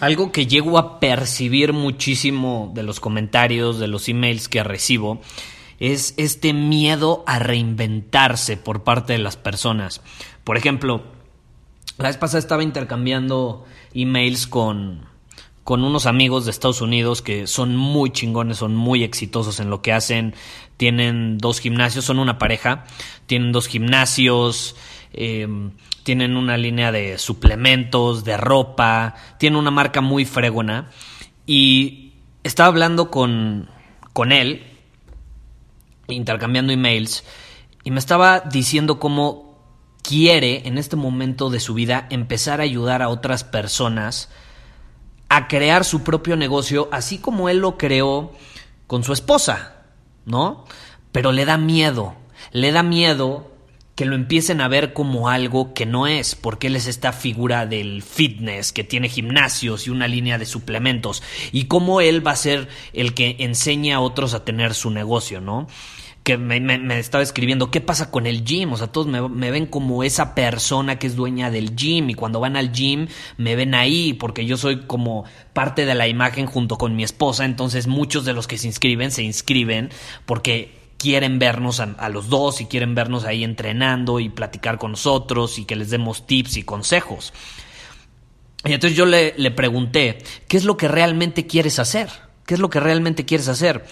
Algo que llego a percibir muchísimo de los comentarios, de los emails que recibo, es este miedo a reinventarse por parte de las personas. Por ejemplo, la vez pasada estaba intercambiando emails con, con unos amigos de Estados Unidos que son muy chingones, son muy exitosos en lo que hacen. Tienen dos gimnasios, son una pareja, tienen dos gimnasios, em, tienen una línea de suplementos, de ropa, tienen una marca muy fregona. Y estaba hablando con, con él, intercambiando emails, y me estaba diciendo cómo quiere en este momento de su vida empezar a ayudar a otras personas a crear su propio negocio, así como él lo creó con su esposa, ¿no? Pero le da miedo, le da miedo que lo empiecen a ver como algo que no es, porque él es esta figura del fitness, que tiene gimnasios y una línea de suplementos, y cómo él va a ser el que enseña a otros a tener su negocio, ¿no? que me, estaba escribiendo, ¿qué pasa con el gym? O sea, todos me, me, ven como esa persona que es dueña del gym y cuando van al gym me ven ahí porque yo soy como parte de la imagen junto con mi esposa, entonces muchos de los que se inscriben se inscriben porque quieren vernos a, los dos y quieren vernos ahí entrenando y platicar con nosotros y que les demos tips y consejos. Y entonces yo le, le pregunté, ¿qué es lo que realmente quieres hacer? ¿Qué es lo que realmente quieres hacer?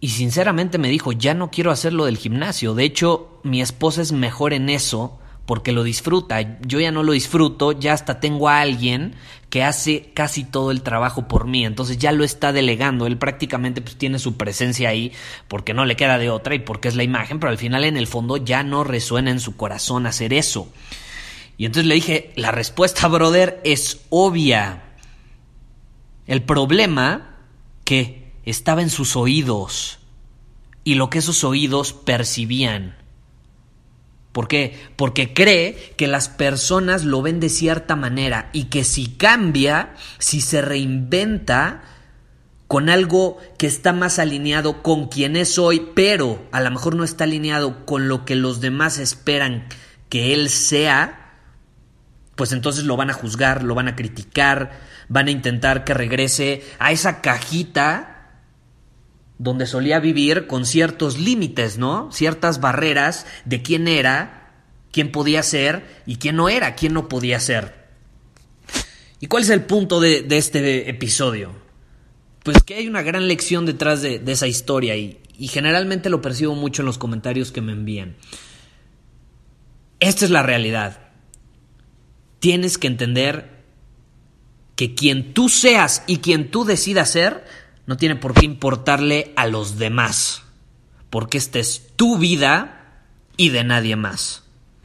Y sinceramente me dijo, ya no quiero hacer lo del gimnasio. De hecho, mi esposa es mejor en eso porque lo disfruta. Yo ya no lo disfruto, ya hasta tengo a alguien que hace casi todo el trabajo por mí, entonces ya lo está delegando, él prácticamente pues, tiene su presencia ahí porque no le queda de otra y porque es la imagen, pero al final en el fondo ya no resuena en su corazón hacer eso. Y entonces le dije, la respuesta, brother, es obvia. El problema que estaba en sus oídos y lo que esos oídos percibían. ¿Por qué? Porque cree que las personas lo ven de cierta manera y que si cambia, si se reinventa con algo que está más alineado con quien es hoy, pero a lo mejor no está alineado con lo que los demás esperan que él sea, pues entonces lo van a juzgar, lo van a criticar, van a intentar que regrese a esa cajita donde solía vivir con ciertos límites, ¿no? Ciertas barreras de quién era, quién podía ser y quién no era, quién no podía ser. ¿Y cuál es el punto de, este episodio? Pues que hay una gran lección detrás de, esa historia y, y generalmente lo percibo mucho en los comentarios que me envían. Esta es la realidad. Tienes que entender que quien tú seas y quien tú decidas ser no tiene por qué importarle a los demás, porque esta es tu vida y de nadie más.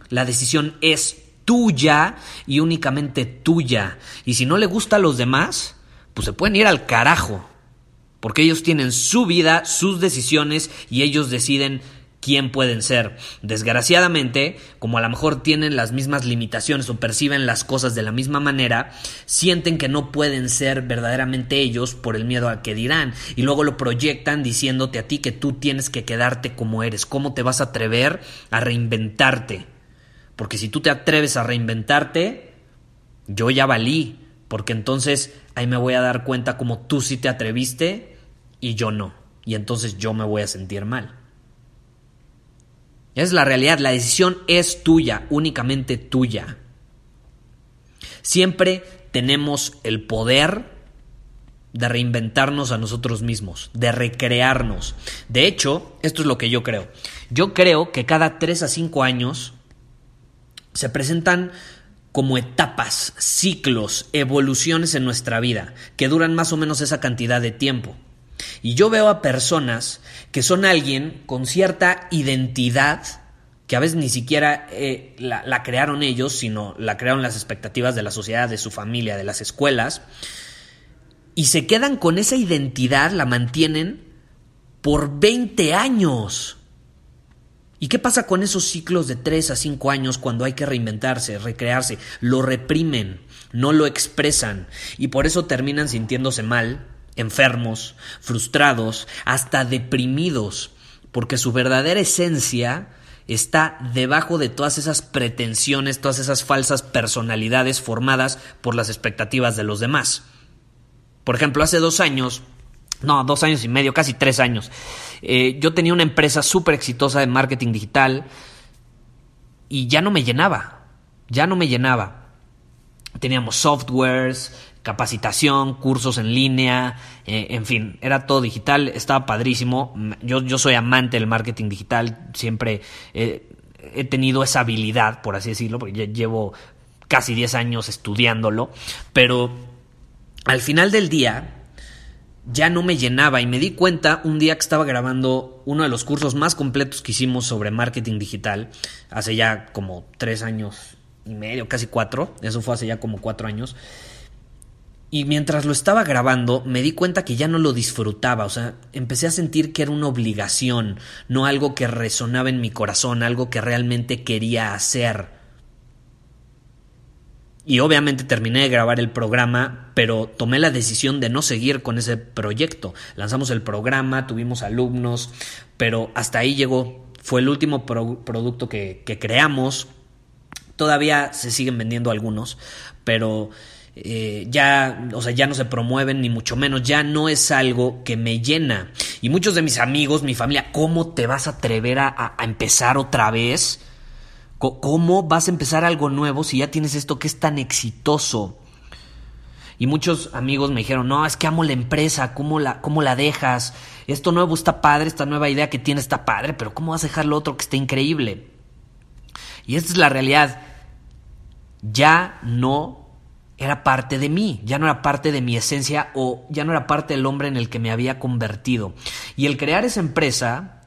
La decisión es tuya y únicamente tuya. Y si no le gusta a los demás, pues se pueden ir al carajo, porque ellos tienen su vida, sus decisiones y ellos deciden quién pueden ser. Desgraciadamente, como a lo mejor tienen las mismas limitaciones o perciben las cosas de la misma manera, sienten que no pueden ser verdaderamente ellos por el miedo a que dirán y luego lo proyectan diciéndote a ti que tú tienes que quedarte como eres. ¿Cómo te vas a atrever a reinventarte? Porque si tú te atreves a reinventarte, yo ya valí, porque entonces ahí me voy a dar cuenta como tú sí te atreviste y yo no. Y entonces yo me voy a sentir mal. Es la realidad, la decisión es tuya, únicamente tuya. Siempre tenemos el poder de reinventarnos a nosotros mismos, de recrearnos. De hecho, esto es lo que yo creo. Yo creo que cada 3 a 5 años se presentan como etapas, ciclos, evoluciones en nuestra vida, que duran más o menos esa cantidad de tiempo. Y yo veo a personas que son alguien con cierta identidad, que a veces ni siquiera eh, la, la crearon ellos, sino la crearon las expectativas de la sociedad, de su familia, de las escuelas, y se quedan con esa identidad, la mantienen por 20 años. ¿Y qué pasa con esos ciclos de 3 a 5 años cuando hay que reinventarse, recrearse? Lo reprimen, no lo expresan y por eso terminan sintiéndose mal, enfermos, frustrados, hasta deprimidos, porque su verdadera esencia está debajo de todas esas pretensiones, todas esas falsas personalidades formadas por las expectativas de los demás. Por ejemplo, hace dos años, no, dos años y medio, casi tres años, eh, yo tenía una empresa súper exitosa de marketing digital y ya no me llenaba, ya no me llenaba. Teníamos softwares, capacitación, cursos en línea, eh, en fin, era todo digital, estaba padrísimo. Yo, yo soy amante del marketing digital, siempre he tenido esa habilidad, por así decirlo, porque llevo casi 10 años estudiándolo, pero al final del día ya no me llenaba y me di cuenta un día que estaba grabando uno de los cursos más completos que hicimos sobre marketing digital, hace ya como tres años y medio, casi cuatro, eso fue hace ya como cuatro años. Y mientras lo estaba grabando, me di cuenta que ya no lo disfrutaba, o sea, empecé a sentir que era una obligación, no algo que resonaba en mi corazón, algo que realmente quería hacer. Y obviamente terminé de grabar el programa, pero tomé la decisión de no seguir con ese proyecto. Lanzamos el programa, tuvimos alumnos, pero hasta ahí llegó. Fue el último producto que, creamos. Todavía se siguen vendiendo algunos, pero eh, ya, o sea, ya no se promueven ni mucho menos, ya no es algo que me llena. Y muchos de mis amigos, mi familia, ¿cómo te vas a atrever a empezar otra vez? ¿Cómo vas a empezar algo nuevo si ya tienes esto que es tan exitoso? Y muchos amigos me dijeron, no, es que amo la empresa, ¿cómo la, cómo la dejas? Esto nuevo está padre, esta nueva idea que tienes está padre, pero ¿cómo vas a dejar lo otro que está increíble? Y esta es la realidad. Ya no era parte de mí, ya no era parte de mi esencia o ya no era parte del hombre en el que me había convertido. Y el crear esa empresa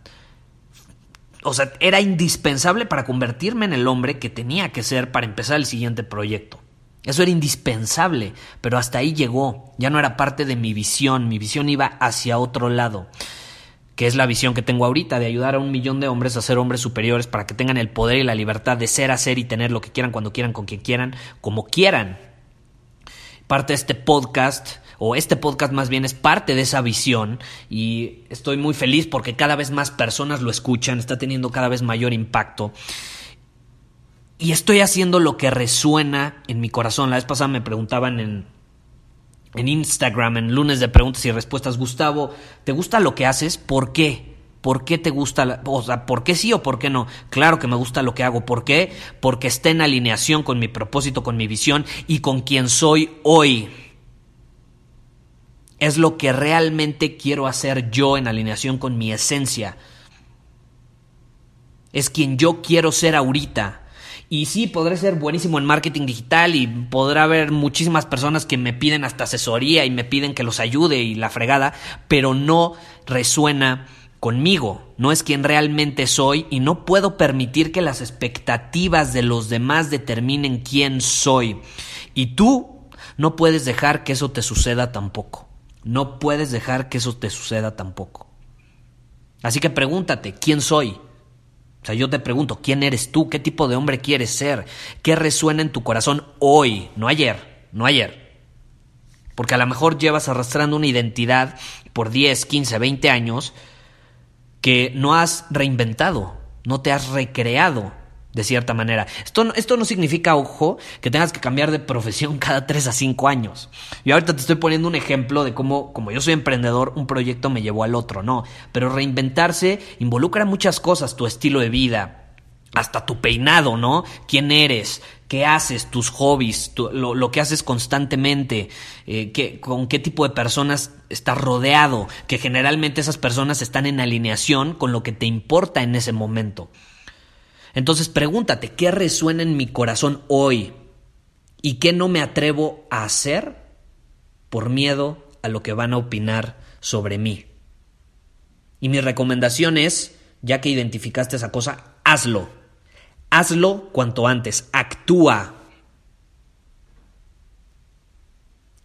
o sea, era indispensable para convertirme en el hombre que tenía que ser para empezar el siguiente proyecto. Eso era indispensable, pero hasta ahí llegó. Ya no era parte de mi visión, mi visión iba hacia otro lado, que es la visión que tengo ahorita de ayudar a un millón de hombres a ser hombres superiores para que tengan el poder y la libertad de ser, hacer y tener lo que quieran, cuando quieran, con quien quieran, como quieran. Parte de este podcast o este podcast más bien es parte de esa visión y estoy muy feliz porque cada vez más personas lo escuchan, está teniendo cada vez mayor impacto. Y estoy haciendo lo que resuena en mi corazón. La vez pasada me preguntaban en, en Instagram, en lunes de preguntas y respuestas, Gustavo, ¿te gusta lo que haces? ¿Por qué? ¿Por qué te gusta? o sea, ¿por qué sí o por qué no? Claro que me gusta lo que hago. ¿Por qué? Porque está en alineación con mi propósito, con mi visión y con quien soy hoy es lo que realmente quiero hacer yo en alineación con mi esencia. Es quien yo quiero ser ahorita. Y sí, podré ser buenísimo en marketing digital y podrá haber muchísimas personas que me piden hasta asesoría y me piden que los ayude y la fregada, pero no resuena conmigo, no es quien realmente soy y no puedo permitir que las expectativas de los demás determinen quién soy. Y tú no puedes dejar que eso te suceda tampoco. No puedes dejar que eso te suceda tampoco. Así que pregúntate, ¿quién soy? O sea, yo te pregunto, ¿quién eres tú? ¿Qué tipo de hombre quieres ser? ¿Qué resuena en tu corazón hoy? No ayer, no ayer. Porque a lo mejor llevas arrastrando una identidad por 10, 15, 20 años que no has reinventado, no te has recreado de cierta manera. Esto, esto no significa, ojo, que tengas que cambiar de profesión cada 3 a 5 años. Yo ahorita te estoy poniendo un ejemplo de cómo, como yo soy emprendedor, un proyecto me llevó al otro, no. Pero reinventarse involucra muchas cosas, tu estilo de vida, hasta tu peinado, ¿no? ¿Quién eres? ¿Qué haces? Tus hobbies, lo, que haces constantemente, eh, con qué tipo de personas estás rodeado, que generalmente esas personas están en alineación con lo que te importa en ese momento. Entonces pregúntate, ¿qué resuena en mi corazón hoy? ¿Y qué no me atrevo a hacer por miedo a lo que van a opinar sobre mí? Y mi recomendación es, ya que identificaste esa cosa, hazlo. Hazlo cuanto antes, actúa.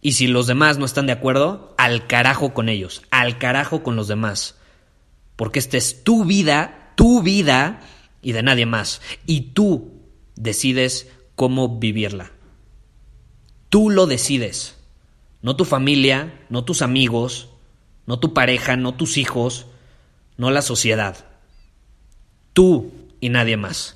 Y si los demás no están de acuerdo, al carajo con ellos, al carajo con los demás. Porque esta es tu vida, tu vida y de nadie más. Y tú decides cómo vivirla. Tú lo decides. No tu familia, no tus amigos, no tu pareja, no tus hijos, no la sociedad. Tú y nadie más.